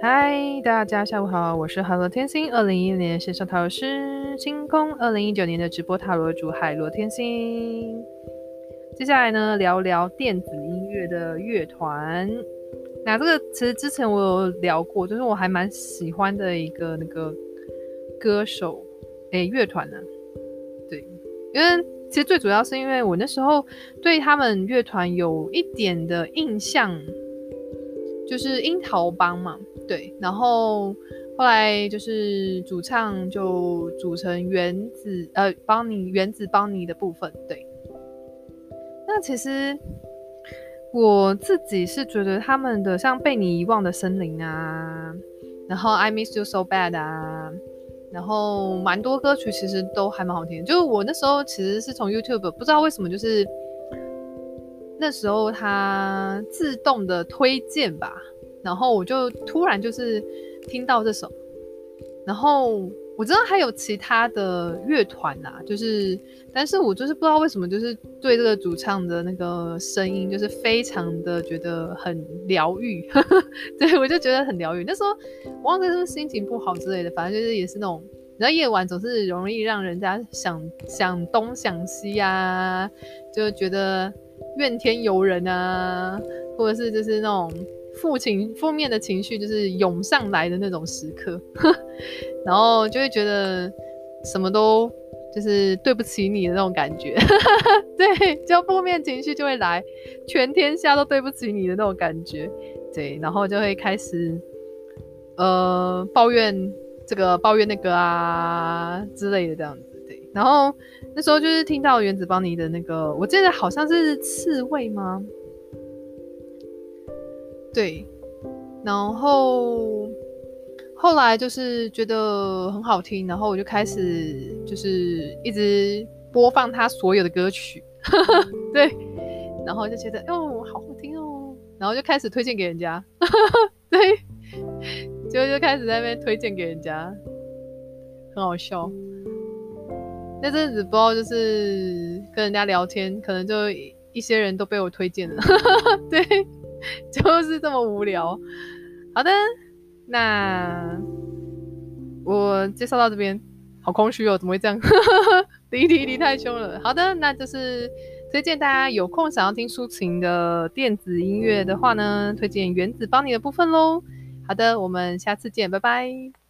嗨，大家下午好，我是海螺天星，二零一一年线上塔罗师，星空二零一九年的直播塔罗主海螺天星。接下来呢，聊聊电子音乐的乐团。那这个其实之前我有聊过，就是我还蛮喜欢的一个那个歌手，诶，乐团呢。对，因为其实最主要是因为我那时候对他们乐团有一点的印象，就是樱桃帮嘛。对，然后后来就是主唱就组成原子呃邦妮原子邦妮的部分。对，那其实我自己是觉得他们的像被你遗忘的森林啊，然后 I Miss You So Bad 啊，然后蛮多歌曲其实都还蛮好听。就我那时候其实是从 YouTube 不知道为什么就是那时候它自动的推荐吧。然后我就突然就是听到这首，然后我知道还有其他的乐团呐，就是，但是我就是不知道为什么，就是对这个主唱的那个声音，就是非常的觉得很疗愈，对，我就觉得很疗愈。那时候我忘记是不是心情不好之类的，反正就是也是那种，你知道夜晚总是容易让人家想想东想西啊，就觉得怨天尤人啊，或者是就是那种。负情负面的情绪就是涌上来的那种时刻，然后就会觉得什么都就是对不起你的那种感觉，对，就负面情绪就会来，全天下都对不起你的那种感觉，对，然后就会开始呃抱怨这个抱怨那个啊之类的这样子，对，然后那时候就是听到原子邦尼的那个，我记得好像是刺猬吗？对，然后后来就是觉得很好听，然后我就开始就是一直播放他所有的歌曲，对，然后就觉得哦，好好听哦，然后就开始推荐给人家，对，就就开始在那边推荐给人家，很好笑。那阵子不知道就是跟人家聊天，可能就一些人都被我推荐了，对。就是这么无聊。好的，那我介绍到这边，好空虚哦，怎么会这样？滴滴滴太凶了。好的，那就是推荐大家有空想要听抒情的电子音乐的话呢，推荐原子帮你的部分喽。好的，我们下次见，拜拜。